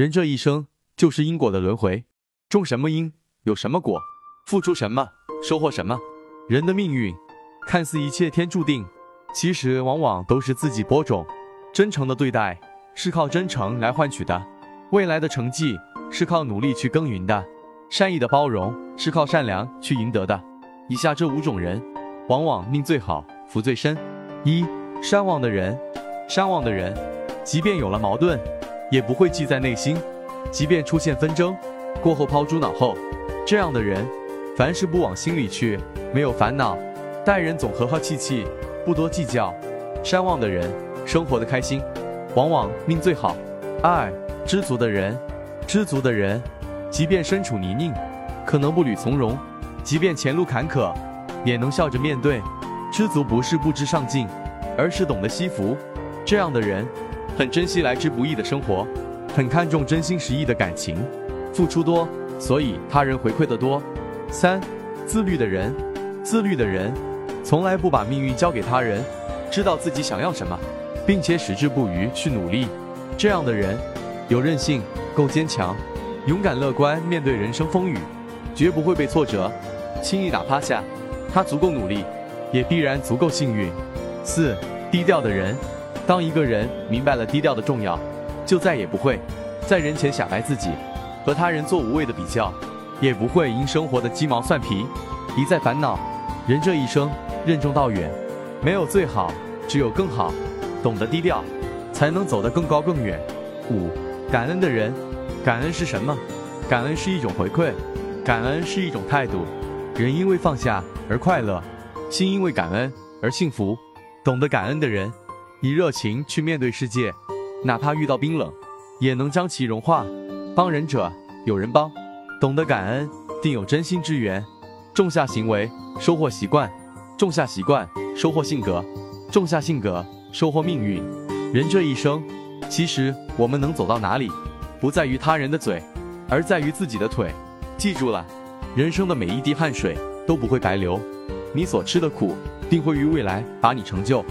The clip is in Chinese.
人这一生就是因果的轮回，种什么因有什么果，付出什么收获什么。人的命运看似一切天注定，其实往往都是自己播种。真诚的对待是靠真诚来换取的，未来的成绩是靠努力去耕耘的，善意的包容是靠善良去赢得的。以下这五种人，往往命最好，福最深。一善忘的人，善忘的人，即便有了矛盾，也不会记在内心；即便出现纷争，过后抛诸脑后。这样的人，凡事不往心里去，没有烦恼，待人总和和气气，不多计较。善忘的人，生活的开心，往往命最好。二知足的人，知足的人，即便身处泥泞，可能步履从容；即便前路坎坷，也能笑着面对。知足不是不知上进，而是懂得惜福。这样的人，很珍惜来之不易的生活，很看重真心实意的感情，付出多，所以他人回馈的多。三，自律的人，自律的人，从来不把命运交给他人，知道自己想要什么，并且矢志不渝去努力。这样的人，有韧性，够坚强，勇敢乐观面对人生风雨，绝不会被挫折轻易打趴下。他足够努力。也必然足够幸运。四，低调的人，当一个人明白了低调的重要，就再也不会在人前显摆自己，和他人做无谓的比较，也不会因生活的鸡毛蒜皮一再烦恼。人这一生，任重道远，没有最好，只有更好。懂得低调，才能走得更高更远。五，感恩的人，感恩是什么？感恩是一种回馈，感恩是一种态度。人因为放下而快乐。心因为感恩而幸福，懂得感恩的人，以热情去面对世界，哪怕遇到冰冷，也能将其融化。帮人者有人帮，懂得感恩定有真心之缘。种下行为，收获习惯；种下习惯，收获性格；种下性格，收获命运。人这一生，其实我们能走到哪里，不在于他人的嘴，而在于自己的腿。记住了，人生的每一滴汗水都不会白流。你所吃的苦，定会于未来把你成就。